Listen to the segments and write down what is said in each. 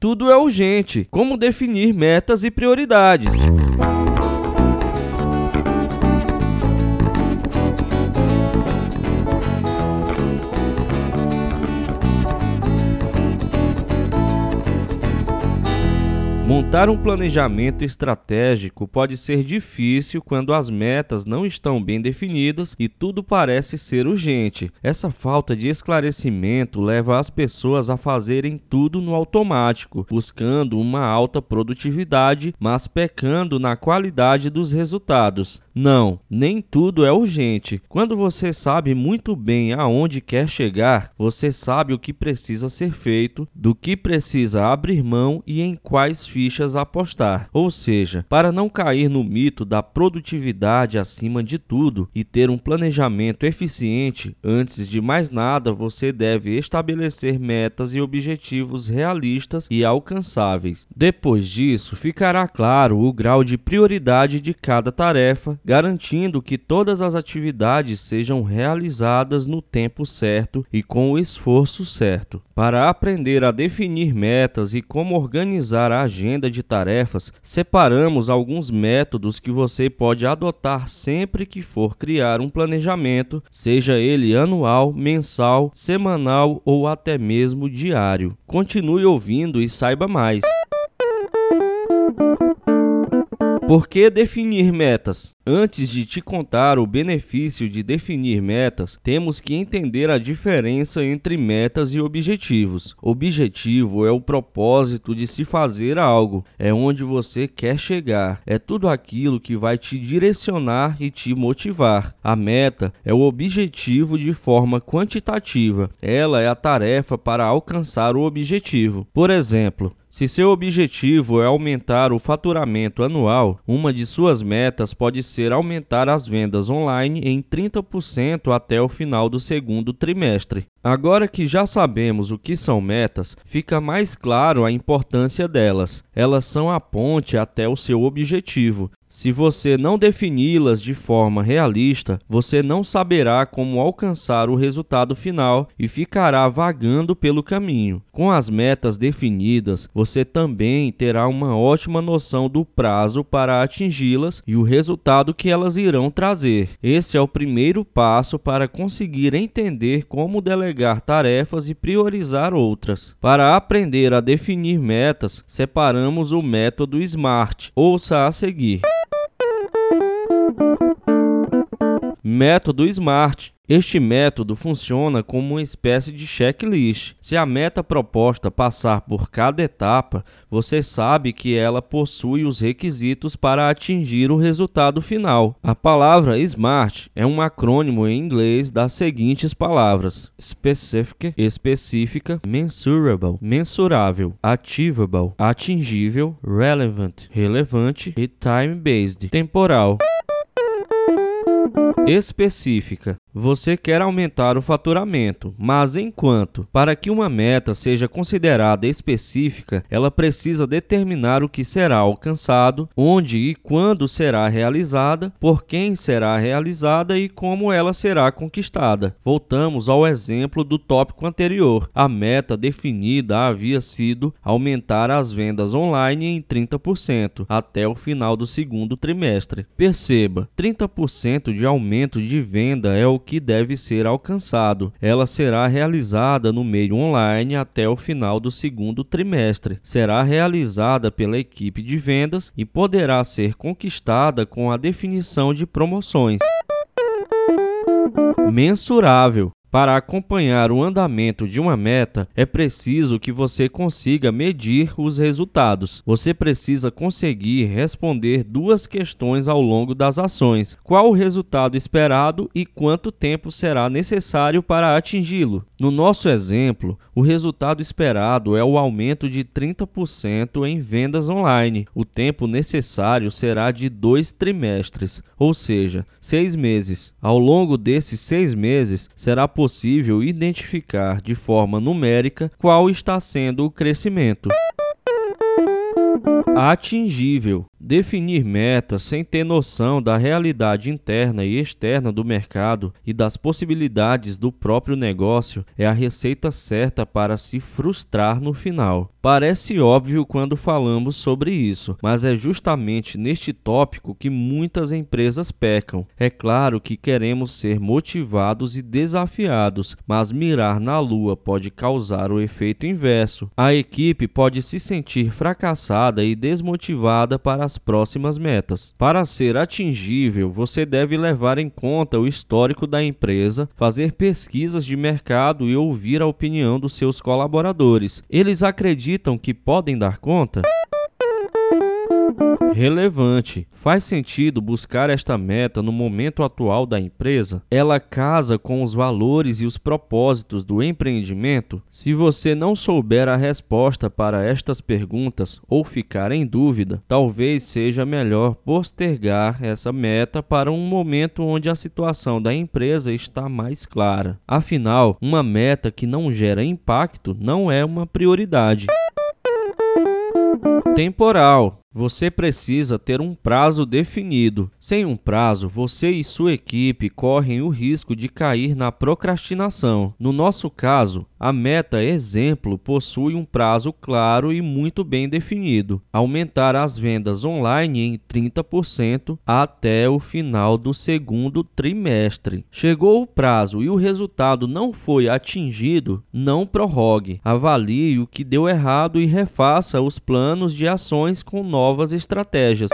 Tudo é urgente. Como definir metas e prioridades? Montar um planejamento estratégico pode ser difícil quando as metas não estão bem definidas e tudo parece ser urgente. Essa falta de esclarecimento leva as pessoas a fazerem tudo no automático, buscando uma alta produtividade, mas pecando na qualidade dos resultados. Não, nem tudo é urgente. Quando você sabe muito bem aonde quer chegar, você sabe o que precisa ser feito, do que precisa abrir mão e em quais fichas apostar. Ou seja, para não cair no mito da produtividade acima de tudo e ter um planejamento eficiente, antes de mais nada você deve estabelecer metas e objetivos realistas e alcançáveis. Depois disso, ficará claro o grau de prioridade de cada tarefa garantindo que todas as atividades sejam realizadas no tempo certo e com o esforço certo. Para aprender a definir metas e como organizar a agenda de tarefas, separamos alguns métodos que você pode adotar sempre que for criar um planejamento, seja ele anual, mensal, semanal ou até mesmo diário. Continue ouvindo e saiba mais. Por que definir metas? Antes de te contar o benefício de definir metas, temos que entender a diferença entre metas e objetivos. Objetivo é o propósito de se fazer algo, é onde você quer chegar, é tudo aquilo que vai te direcionar e te motivar. A meta é o objetivo de forma quantitativa, ela é a tarefa para alcançar o objetivo. Por exemplo, se seu objetivo é aumentar o faturamento anual, uma de suas metas pode ser aumentar as vendas online em 30% até o final do segundo trimestre. Agora que já sabemos o que são metas, fica mais claro a importância delas. Elas são a ponte até o seu objetivo. Se você não defini-las de forma realista, você não saberá como alcançar o resultado final e ficará vagando pelo caminho. Com as metas definidas, você também terá uma ótima noção do prazo para atingi-las e o resultado que elas irão trazer. Esse é o primeiro passo para conseguir entender como delegar tarefas e priorizar outras. Para aprender a definir metas, separamos o método SMART. Ouça a seguir. Método SMART este método funciona como uma espécie de checklist. Se a meta proposta passar por cada etapa, você sabe que ela possui os requisitos para atingir o resultado final. A palavra SMART é um acrônimo em inglês das seguintes palavras: specific, específica, mensurable, mensurável, achievable, atingível, relevant, relevante e time-based, temporal. Específica você quer aumentar o faturamento, mas enquanto, para que uma meta seja considerada específica, ela precisa determinar o que será alcançado, onde e quando será realizada, por quem será realizada e como ela será conquistada. Voltamos ao exemplo do tópico anterior. A meta definida havia sido aumentar as vendas online em 30% até o final do segundo trimestre. Perceba, 30% de aumento de venda é o que deve ser alcançado. Ela será realizada no meio online até o final do segundo trimestre. Será realizada pela equipe de vendas e poderá ser conquistada com a definição de promoções. Mensurável para acompanhar o andamento de uma meta, é preciso que você consiga medir os resultados. Você precisa conseguir responder duas questões ao longo das ações: qual o resultado esperado e quanto tempo será necessário para atingi-lo. No nosso exemplo, o resultado esperado é o aumento de 30% em vendas online. O tempo necessário será de dois trimestres, ou seja, seis meses. Ao longo desses seis meses, será possível identificar de forma numérica qual está sendo o crescimento. Atingível Definir metas sem ter noção da realidade interna e externa do mercado e das possibilidades do próprio negócio é a receita certa para se frustrar no final. Parece óbvio quando falamos sobre isso, mas é justamente neste tópico que muitas empresas pecam. É claro que queremos ser motivados e desafiados, mas mirar na lua pode causar o efeito inverso. A equipe pode se sentir fracassada e desmotivada para as próximas metas. Para ser atingível, você deve levar em conta o histórico da empresa, fazer pesquisas de mercado e ouvir a opinião dos seus colaboradores. Eles acreditam que podem dar conta? Relevante. Faz sentido buscar esta meta no momento atual da empresa? Ela casa com os valores e os propósitos do empreendimento? Se você não souber a resposta para estas perguntas ou ficar em dúvida, talvez seja melhor postergar essa meta para um momento onde a situação da empresa está mais clara. Afinal, uma meta que não gera impacto não é uma prioridade. Temporal você precisa ter um prazo definido. Sem um prazo, você e sua equipe correm o risco de cair na procrastinação. No nosso caso, a meta exemplo possui um prazo claro e muito bem definido: aumentar as vendas online em 30% até o final do segundo trimestre. Chegou o prazo e o resultado não foi atingido, não prorrogue. Avalie o que deu errado e refaça os planos de ações com novas estratégias.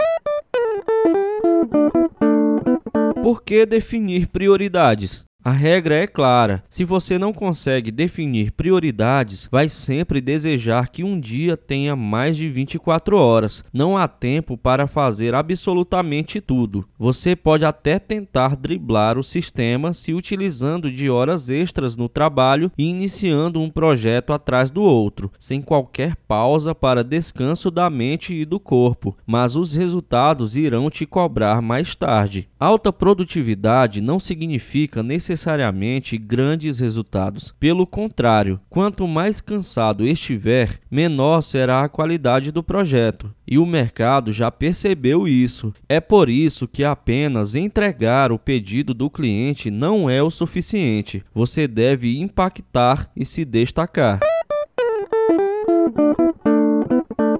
Por que definir prioridades? A regra é clara: se você não consegue definir prioridades, vai sempre desejar que um dia tenha mais de 24 horas. Não há tempo para fazer absolutamente tudo. Você pode até tentar driblar o sistema se utilizando de horas extras no trabalho e iniciando um projeto atrás do outro, sem qualquer pausa para descanso da mente e do corpo, mas os resultados irão te cobrar mais tarde. Alta produtividade não significa necessariamente necessariamente grandes resultados. Pelo contrário, quanto mais cansado estiver, menor será a qualidade do projeto. E o mercado já percebeu isso. É por isso que apenas entregar o pedido do cliente não é o suficiente. Você deve impactar e se destacar.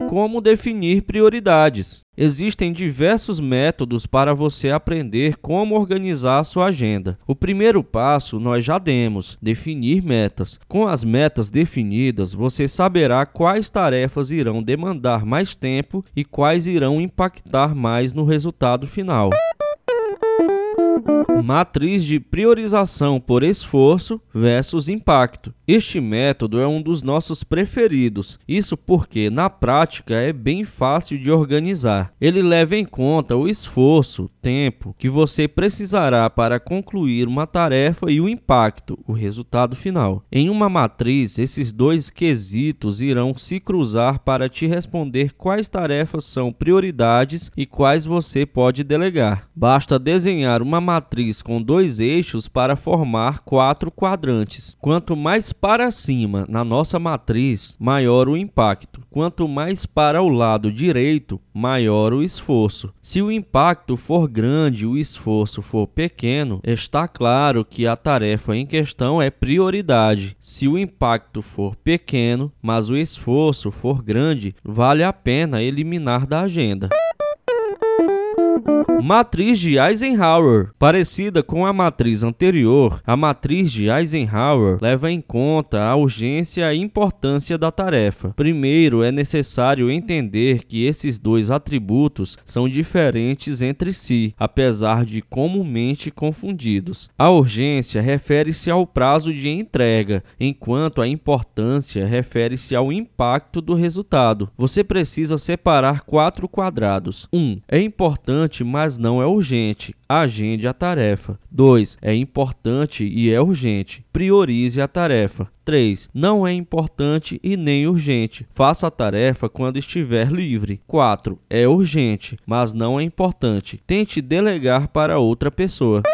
Como definir prioridades? Existem diversos métodos para você aprender como organizar a sua agenda. O primeiro passo nós já demos: definir metas. Com as metas definidas, você saberá quais tarefas irão demandar mais tempo e quais irão impactar mais no resultado final. Matriz de priorização por esforço versus impacto. Este método é um dos nossos preferidos, isso porque na prática é bem fácil de organizar. Ele leva em conta o esforço, tempo que você precisará para concluir uma tarefa e o impacto, o resultado final. Em uma matriz, esses dois quesitos irão se cruzar para te responder quais tarefas são prioridades e quais você pode delegar. Basta desenhar uma matriz com dois eixos para formar quatro quadrantes. Quanto mais para cima na nossa matriz, maior o impacto. Quanto mais para o lado direito, maior o esforço. Se o impacto for grande e o esforço for pequeno, está claro que a tarefa em questão é prioridade. Se o impacto for pequeno, mas o esforço for grande, vale a pena eliminar da agenda. Matriz de Eisenhower. Parecida com a matriz anterior, a matriz de Eisenhower leva em conta a urgência e a importância da tarefa. Primeiro, é necessário entender que esses dois atributos são diferentes entre si, apesar de comumente confundidos. A urgência refere-se ao prazo de entrega, enquanto a importância refere-se ao impacto do resultado. Você precisa separar quatro quadrados. 1. Um, é importante, mas mas não é urgente. Agende a tarefa. 2. É importante e é urgente. Priorize a tarefa. 3. Não é importante e nem urgente. Faça a tarefa quando estiver livre. 4. É urgente, mas não é importante. Tente delegar para outra pessoa.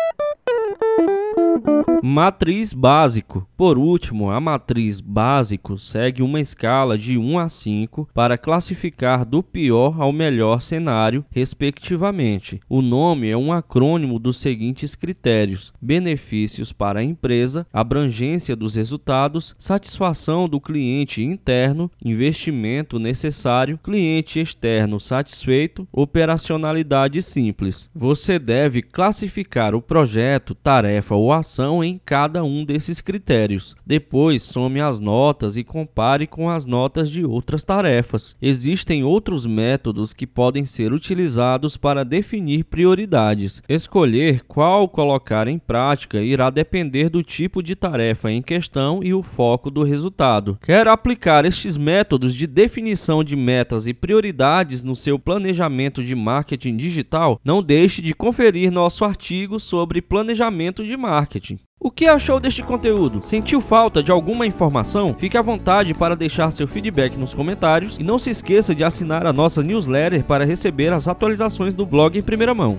Matriz básico. Por último, a matriz básico segue uma escala de 1 a 5 para classificar do pior ao melhor cenário, respectivamente. O nome é um acrônimo dos seguintes critérios: benefícios para a empresa, abrangência dos resultados, satisfação do cliente interno, investimento necessário, cliente externo satisfeito, operacionalidade simples. Você deve classificar o projeto, tarefa ou ação em cada um desses critérios. Depois, some as notas e compare com as notas de outras tarefas. Existem outros métodos que podem ser utilizados para definir prioridades. Escolher qual colocar em prática irá depender do tipo de tarefa em questão e o foco do resultado. Quer aplicar estes métodos de definição de metas e prioridades no seu planejamento de marketing digital? Não deixe de conferir nosso artigo sobre planejamento de marketing. O que achou deste conteúdo? Sentiu falta de alguma informação? Fique à vontade para deixar seu feedback nos comentários e não se esqueça de assinar a nossa newsletter para receber as atualizações do blog em primeira mão.